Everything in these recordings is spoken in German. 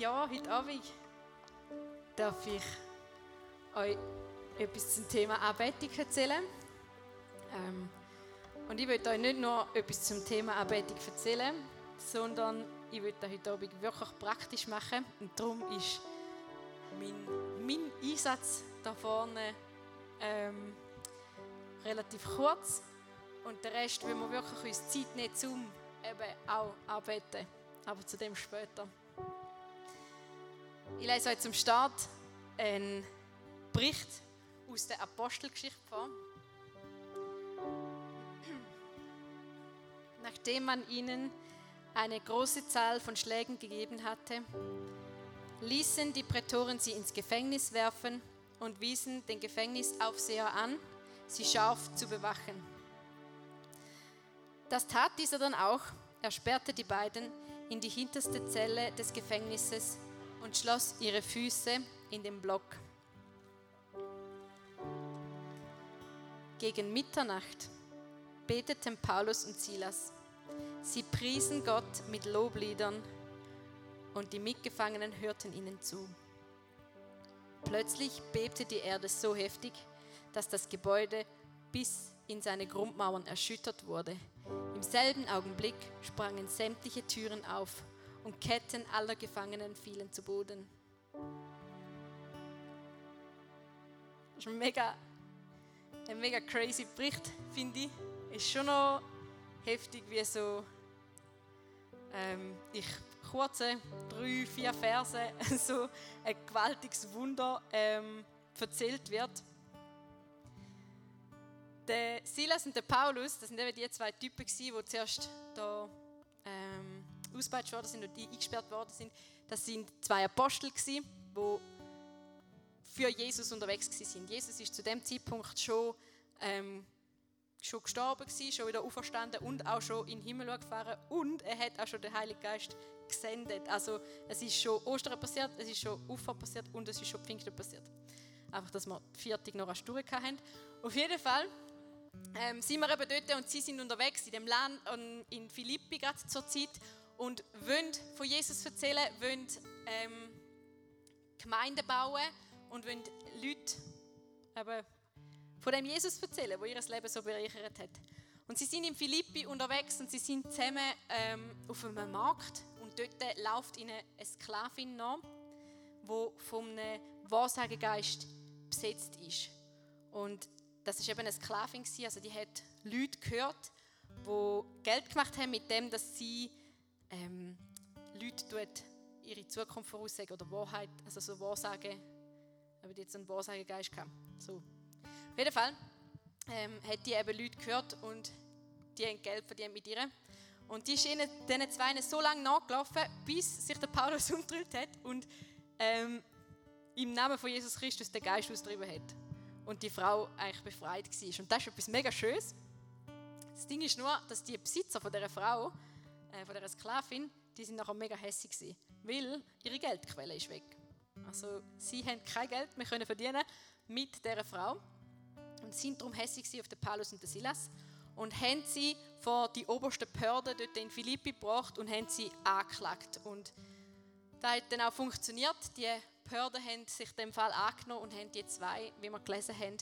Ja, heute Abend darf ich euch etwas zum Thema Anbetung erzählen. Ähm, und ich möchte euch nicht nur etwas zum Thema Anbetung erzählen, sondern ich möchte heute Abend wirklich praktisch machen. Und darum ist mein, mein Einsatz da vorne ähm, relativ kurz. Und der Rest, wenn wir wirklich uns Zeit nehmen, um eben auch arbeiten. Aber zu dem später. Ich lese euch zum Start einen Bericht aus der Apostelgeschichte vor. Nachdem man ihnen eine große Zahl von Schlägen gegeben hatte, ließen die Prätoren sie ins Gefängnis werfen und wiesen den Gefängnisaufseher an, sie scharf zu bewachen. Das tat dieser dann auch. Er sperrte die beiden in die hinterste Zelle des Gefängnisses und schloss ihre Füße in den Block. Gegen Mitternacht beteten Paulus und Silas. Sie priesen Gott mit Lobliedern und die Mitgefangenen hörten ihnen zu. Plötzlich bebte die Erde so heftig, dass das Gebäude bis in seine Grundmauern erschüttert wurde. Im selben Augenblick sprangen sämtliche Türen auf und Ketten aller Gefangenen fielen zu Boden. Das ist ein mega, ein mega crazy Bericht, finde ich. Ist schon noch heftig, wie so ähm, ich kurze drei, vier Verse so ein gewaltiges Wunder ähm, erzählt wird. Der Silas und der Paulus, das sind eben die zwei Typen, die zuerst da ausgepeitscht worden sind und die eingesperrt worden sind. Das sind zwei Apostel, die für Jesus unterwegs sind. Jesus ist zu dem Zeitpunkt schon, ähm, schon gestorben gewesen, schon wieder auferstanden und auch schon in den Himmel gefahren und er hat auch schon den Heiligen Geist gesendet. Also es ist schon Ostern passiert, es ist schon Ufer passiert und es ist schon Pfingsten passiert. Einfach, dass wir die vierte noch eine Stunde haben. Auf jeden Fall ähm, sind wir eben dort und sie sind unterwegs in dem Land in Philippi gerade zur Zeit und wollen von Jesus erzählen, wollen ähm, Gemeinden bauen und wollen Leute eben von dem Jesus erzählen, wo ihr Leben so bereichert hat. Und sie sind in Philippi unterwegs und sie sind zusammen ähm, auf einem Markt und dort läuft ihnen eine Sklavin nach, die vom Wahrsagegeist besetzt ist. Und das ist eben eine Sklavin, also die hat Leute gehört, die Geld gemacht haben mit dem, dass sie ähm, Leute tut, ihre Zukunft voraussagen oder Wahrheit, also so Wahrsagen, die jetzt einen Wahrsagegeist gehabt. So. Auf jeden Fall ähm, hat die eben Leute gehört und die haben Geld verdient mit ihr. Und die ist ihnen, diesen zwei so lange nachgelaufen, bis sich der Paulus umgedreht hat und ähm, im Namen von Jesus Christus den Geist austrieben hat. Und die Frau eigentlich befreit war. Und das ist etwas mega Schönes. Das Ding ist nur, dass die Besitzer von dieser Frau äh, von dieser Sklavin, die sind nachher mega hässlich gewesen, weil ihre Geldquelle ist weg. Also sie haben kein Geld mehr können verdienen mit dieser Frau und sind darum hässlich auf den Paulus und den Silas und haben sie vor die oberste Behörde dort in Philippi gebracht und haben sie angeklagt und das hat dann auch funktioniert. Die Behörden haben sich dem Fall angenommen und haben die zwei, wie wir gelesen haben,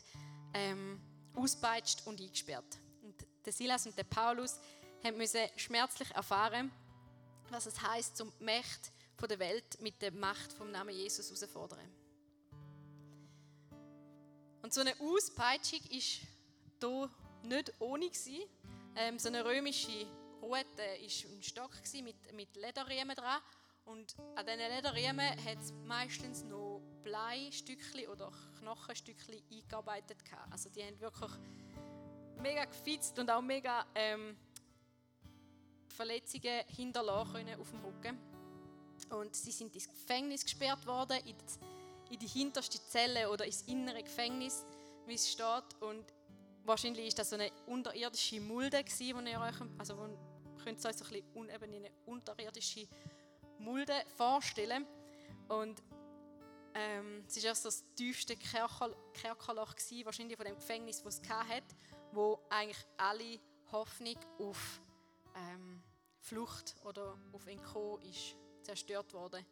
ähm, auspeitscht und eingesperrt. Und der Silas und der Paulus haben müssen schmerzlich erfahren, was es heißt, zum Macht von der Welt mit der Macht vom Namen Jesus herausfordern. Und so eine Auspeitschung ist hier nicht ohne gewesen. Ähm, so eine römische Rute war ein Stock mit, mit Lederriemen dran. Und an diesen Lederriemen hat es meistens noch Bleistückchen oder Knochenstückchen eingearbeitet. Also die haben wirklich mega gefitzt und auch mega ähm, Verletzungen hinterlassen können auf dem Rücken. Und sie sind ins Gefängnis gesperrt worden, in die, in die hinterste Zelle oder ins innere Gefängnis, wie es steht. Und wahrscheinlich ist das so eine unterirdische Mulde wo ihr euch, also wo, könnt ihr euch so ein bisschen uneben eine unterirdische Mulde vorstellen. Und ähm, es war erst das tiefste Kerker, Kerkerloch gewesen, wahrscheinlich von dem Gefängnis, das es hatte, wo eigentlich alle Hoffnung auf ähm, Flucht oder auf Entkommen ist zerstört worden.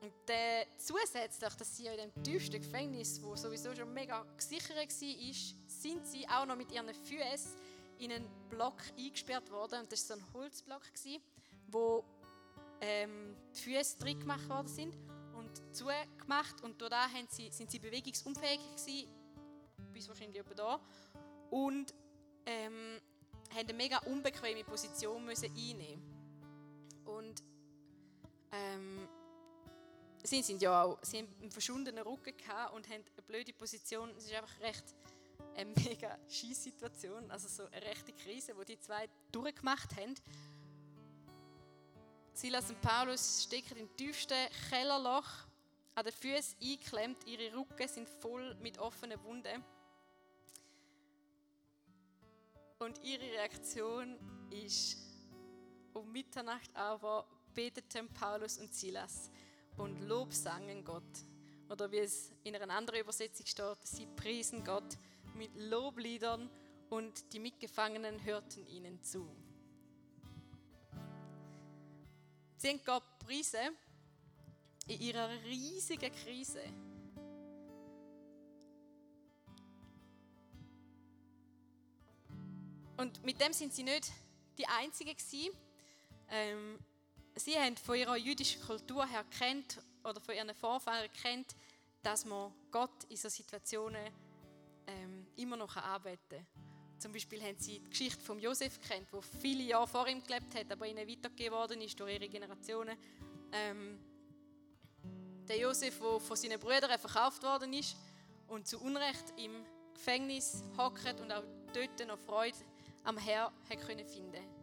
Und dann zusätzlich, dass sie in dem tiefsten Gefängnis, wo sowieso schon mega gesichert war, sind sie auch noch mit ihren Füßen in einen Block eingesperrt worden. Und das war so ein Holzblock, wo ähm, die Füße drin gemacht worden sind und zugemacht. Und das sie, sind sie bewegungsunfähig gewesen, bis wahrscheinlich etwa da. Und ähm, haben eine mega unbequeme Position müssen einnehmen. Und ähm, sie sind ja auch, sie haben einen verschwundenen Rücken gehabt und haben eine blöde Position. Es ist einfach recht eine mega Scheißsituation, also so eine rechte Krise, wo die zwei durchgemacht haben. Silas und Paulus stecken im tiefsten Kellerloch, an den Füßen eingeklemmt, ihre Rücken sind voll mit offenen Wunden. Und ihre Reaktion ist, um Mitternacht aber beteten Paulus und Silas und Lob sangen Gott. Oder wie es in einer anderen Übersetzung steht, sie priesen Gott mit Lobliedern und die Mitgefangenen hörten ihnen zu. Sie haben Gott priesen in ihrer riesigen Krise. Und mit dem sind sie nicht die Einzigen gewesen. Ähm, sie haben von ihrer jüdischen Kultur her kennt oder von ihren Vorfahren kennt, dass man Gott in solchen Situationen ähm, immer noch arbeiten kann. Zum Beispiel haben sie die Geschichte von Josef kennt, wo viele Jahre vor ihm gelebt hat, aber ihnen weitergegeben worden ist durch ihre Generationen. Ähm, der Josef, der von seinen Brüdern verkauft worden ist und zu Unrecht im Gefängnis hockt und auch dort noch Freude am Herr können finden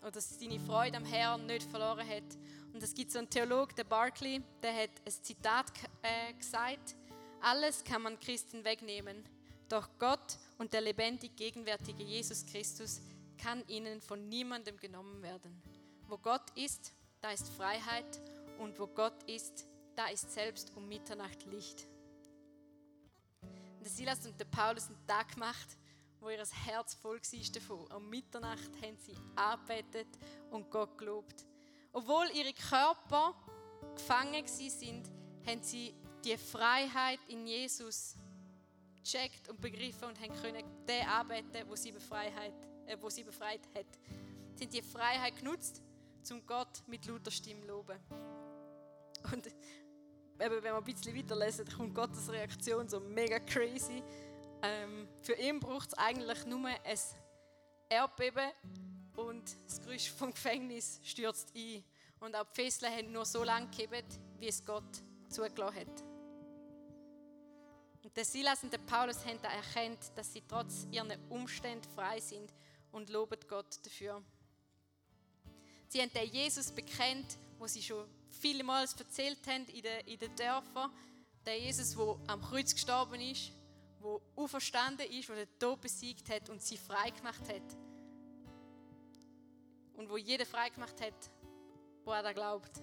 oder dass seine Freude am Herrn nicht verloren hat. Und es gibt so einen Theologen, der Barclay, der hat ein Zitat äh, gesagt: Alles kann man Christen wegnehmen, doch Gott und der lebendig gegenwärtige Jesus Christus kann ihnen von niemandem genommen werden. Wo Gott ist, da ist Freiheit und wo Gott ist, da ist selbst um Mitternacht Licht. Und der Silas und der Paulus einen Tag gemacht, wo ihr Herz voll war davon. Um Mitternacht haben sie arbeitet und Gott gelobt. Obwohl ihre Körper gefangen sind, haben sie die Freiheit in Jesus gecheckt und begriffen und haben können den arbeiten, wo sie, Befreiheit, äh, wo sie befreit hat. Sie haben die Freiheit genutzt, zum Gott mit lauter Stimme loben. Und wenn wir ein bisschen weiterlesen, kommt Gottes Reaktion so mega crazy. Ähm, für ihn braucht es eigentlich nur ein Erdbeben und das Gerüst vom Gefängnis stürzt ein. Und auch die Fesseln haben nur so lange gegeben, wie es Gott zugelassen hat. Und der Silas und der Paulus haben erkannt, dass sie trotz ihren Umständen frei sind und loben Gott dafür. Sie haben den Jesus bekennt, wo sie schon vielmals erzählt haben in den, in den Dörfern. Der Jesus, der am Kreuz gestorben ist wo auferstanden ist, wo der Tod besiegt hat und sie frei gemacht hat. Und wo jeder frei gemacht hat, wo er da glaubt.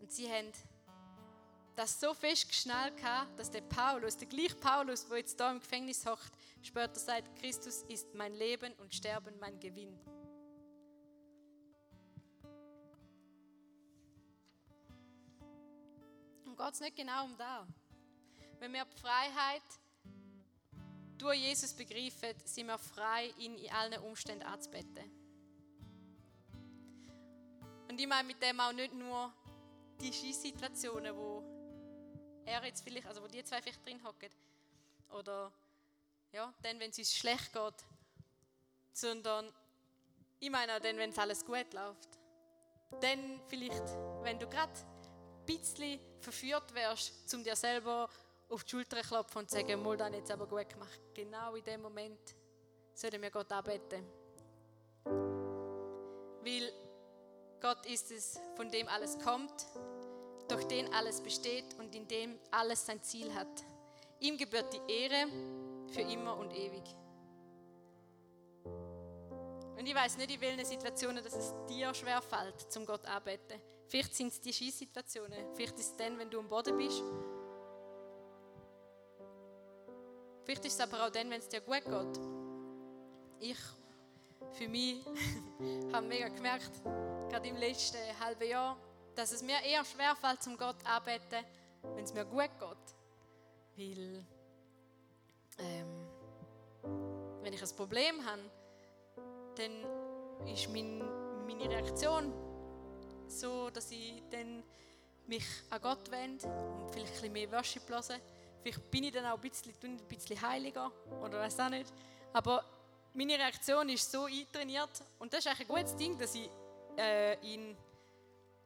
Und sie haben das so fest geschnallt, dass der Paulus, der gleiche Paulus, der jetzt da im Gefängnis hockt, später sagt, Christus ist mein Leben und Sterben mein Gewinn. Und geht es nicht genau um das? Wenn wir die Freiheit durch Jesus begreifen, sind wir frei, ihn in allen Umständen anzubetten. Und ich meine mit dem auch nicht nur die Schießsituationen, wo er jetzt vielleicht, also wo die zwei vielleicht drin hocken, oder ja, dann, wenn es uns schlecht geht, sondern ich meine auch dann, wenn es alles gut läuft. Dann vielleicht, wenn du gerade ein bisschen verführt wärst, um dir selber auf die Schulter klopfen und sagen, mal, das jetzt aber gut gemacht. Genau in dem Moment sollten wir Gott anbeten. Weil Gott ist es, von dem alles kommt, durch den alles besteht und in dem alles sein Ziel hat. Ihm gebührt die Ehre für immer und ewig. Und ich weiß nicht, in welchen Situationen dass es dir schwer fällt, zum Gott anbeten. Vielleicht sind es die Schießsituationen. Vielleicht ist es dann, wenn du am Boden bist Vielleicht ist es aber auch dann, wenn es dir gut geht. Ich, für mich, habe mega gemerkt, gerade im letzten halben Jahr, dass es mir eher schwerfällt, zum Gott arbeiten, wenn es mir gut geht. Weil, ähm, wenn ich ein Problem habe, dann ist mein, meine Reaktion so, dass ich dann mich an Gott wende und vielleicht ein bisschen mehr Worship höre. Vielleicht bin ich dann auch ein bisschen, ein bisschen heiliger oder weiß auch nicht. Aber meine Reaktion ist so eintrainiert und das ist eigentlich ein gutes Ding, dass ich äh, in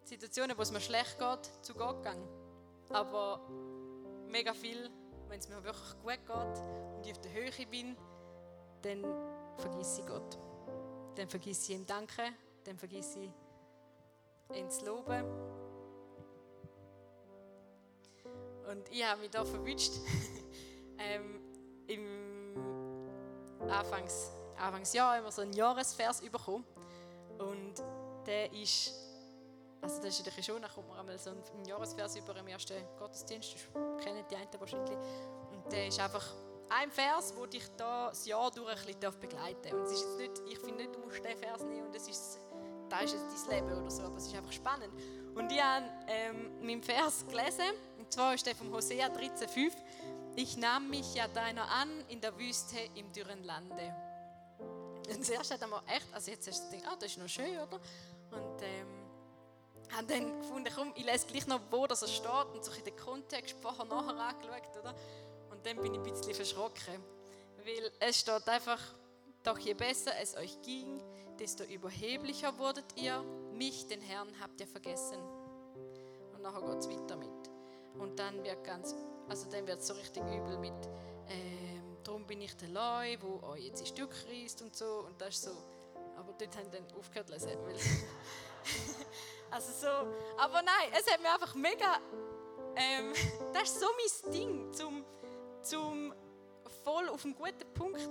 Situationen, wo es mir schlecht geht, zu Gott gehe. Aber mega viel, wenn es mir wirklich gut geht und ich auf der Höhe bin, dann vergesse ich Gott. Dann vergesse ich ihm Danken, dann vergesse ich ihn zu loben. Und ich habe mich da verwünscht, ähm, im Anfangs, Anfangsjahr immer so einen Jahresvers bekommen. Und der ist, also das ist natürlich schon, dann kommt man einmal so einen Jahresvers über im ersten Gottesdienst, das kennen die einen wahrscheinlich. Und der ist einfach ein Vers, der dich da das Jahr durch ein bisschen begleiten darf. Und es ist jetzt nicht, ich finde nicht, du musst diesen Vers nehmen und das ist, das ist jetzt dein Leben oder so, aber es ist einfach spannend. Und ich habe ähm, meinen Vers gelesen, und zwar ist der von Hosea 13,5. Ich nahm mich ja deiner an in der Wüste im dürren Lande. Und zuerst hat er mir echt, also jetzt hast du gedacht, ah, das ist noch schön, oder? Und ähm, habe dann gefunden, komm, ich lese gleich noch, wo das steht und so in den Kontext vorher nachher angeschaut, oder? Und dann bin ich ein bisschen verschrocken, weil es steht einfach, doch je besser es euch ging, desto überheblicher wurdet ihr, mich, den Herrn, habt ihr vergessen. Und nachher geht es weiter mit. Und dann wird ganz, also dann wird es so richtig übel mit, ähm, darum bin ich der Leu, wo euch jetzt ein Stück reißt und so. Und das ist so, aber dort haben dann aufgehört zu lesen. also so, aber nein, es hat mir einfach mega, ähm, das ist so mein Ding, zum, zum voll auf einen guten Punkt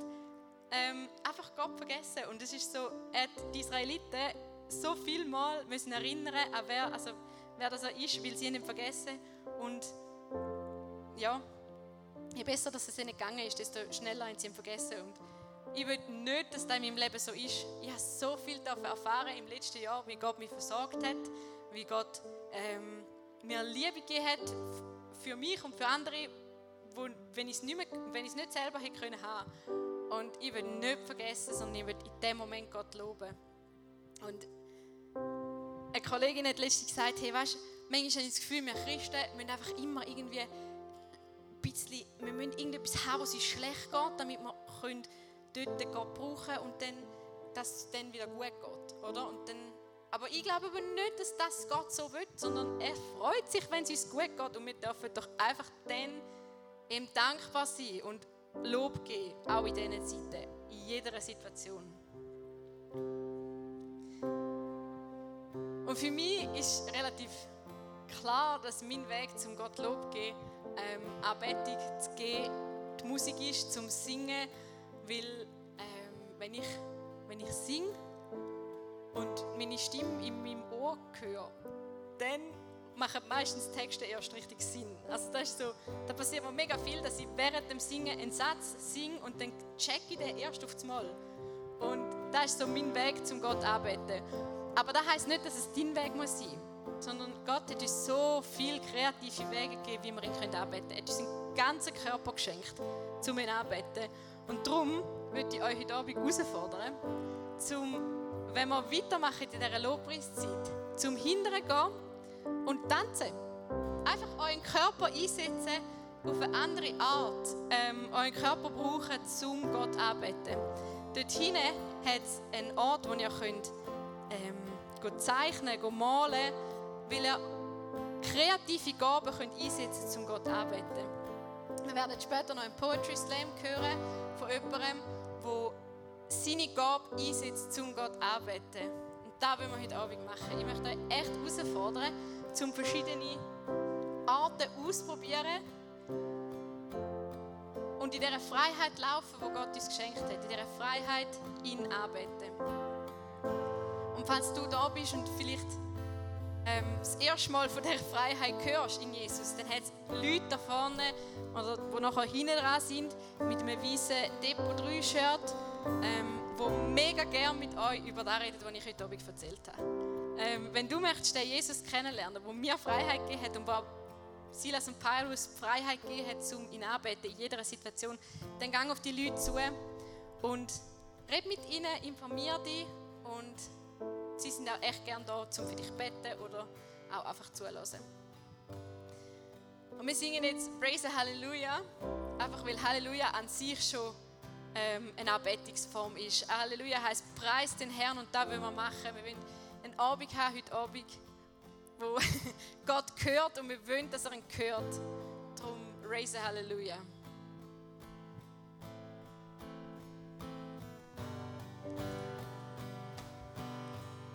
ähm, einfach Gott vergessen. Und es ist so, hat die Israeliten so viel Mal müssen erinnern, an wer, also, wer das ist, weil sie ihn vergessen. Und ja, je besser dass es ihnen gegangen ist, desto schneller haben sie ihn vergessen. Und ich will nicht, dass das in meinem Leben so ist. Ich habe so viel davon erfahren im letzten Jahr, wie Gott mich versorgt hat, wie Gott ähm, mir Liebe gegeben hat für mich und für andere, wo, wenn ich es nicht, nicht selber hätte können haben. Und ich will nicht vergessen, sondern ich will in dem Moment Gott loben. Und eine Kollegin hat letztens gesagt, hey, weißt, manchmal habe ich das Gefühl, wir Christen müssen einfach immer irgendwie ein bisschen, wir müssen irgendetwas haben, was uns schlecht geht, damit wir können dort Gott brauchen und dann, dass es dann wieder gut geht, oder? Und dann, aber ich glaube aber nicht, dass das Gott so will, sondern er freut sich, wenn es uns gut geht und wir dürfen doch einfach dann ihm dankbar sein und Lob geben, auch in diesen Zeiten, in jeder Situation. Und für mich ist relativ klar, dass mein Weg zum Gott Lob geben, ähm, Anbetung zu geben, die Musik ist, zum Singen, weil ähm, wenn, ich, wenn ich singe und meine Stimme in meinem Ohr höre, dann machen meistens Texte erst richtig Sinn. Also das ist so, da passiert mir mega viel, dass ich während dem Singen einen Satz singe und dann check ich den erst auf das Mal. Und das ist so mein Weg zum Gott arbeiten. Aber das heißt nicht, dass es dein Weg muss sein, sondern Gott hat uns so viele kreative Wege gegeben, wie wir ihn arbeiten können. Er hat uns seinen ganzen Körper geschenkt, um ihn arbeiten. Und darum würde ich euch heute Abend herausfordern, zum, wenn wir weitermachen in dieser Lobpreiszeit, zum Hinteren gehen und tanzen. Einfach euren Körper einsetzen auf eine andere Art. Ähm, euren Körper brauchen, um Gott anzubeten. Dort hinten hat es einen Ort, wo ihr könnt, ähm, zeichnen malen weil ihr kreative Gaben könnt einsetzen um Gott anzubeten. Wir werden später noch einen Poetry Slam hören von jemandem, der seine Gabe einsetzt, um Gott anzubeten. Und das wollen wir heute Abend machen. Ich möchte euch echt herausfordern, um verschiedene Arten ausprobieren und in dieser Freiheit laufen, wo Gott uns geschenkt hat. In dieser Freiheit ihn anbeten. Falls du da bist und vielleicht ähm, das erste Mal von dieser Freiheit hörst in Jesus, dann hat es Leute da vorne, oder, die nachher hinten dran sind, mit einem weißen Depot 3 Shirt, ähm, die mega gerne mit euch über das reden, was ich heute Abend erzählt habe. Ähm, wenn du möchtest den Jesus kennenlernen, der mir Freiheit gegeben hat und wo Silas und Paulus Freiheit gegeben hat, um ihn anbeten in jeder Situation, dann gang auf die Leute zu und red mit ihnen, informier dich und sie sind auch echt gern da, um für dich zu beten oder auch einfach zulassen. Und wir singen jetzt Praise Halleluja, einfach weil Halleluja an sich schon ähm, eine Anbetungsform ist. Halleluja heißt Preis den Herrn und da wollen wir machen. Wir wollen einen Abend haben heute Abend, wo Gott gehört und wir wollen, dass er ihn hört. Darum Raise Halleluja.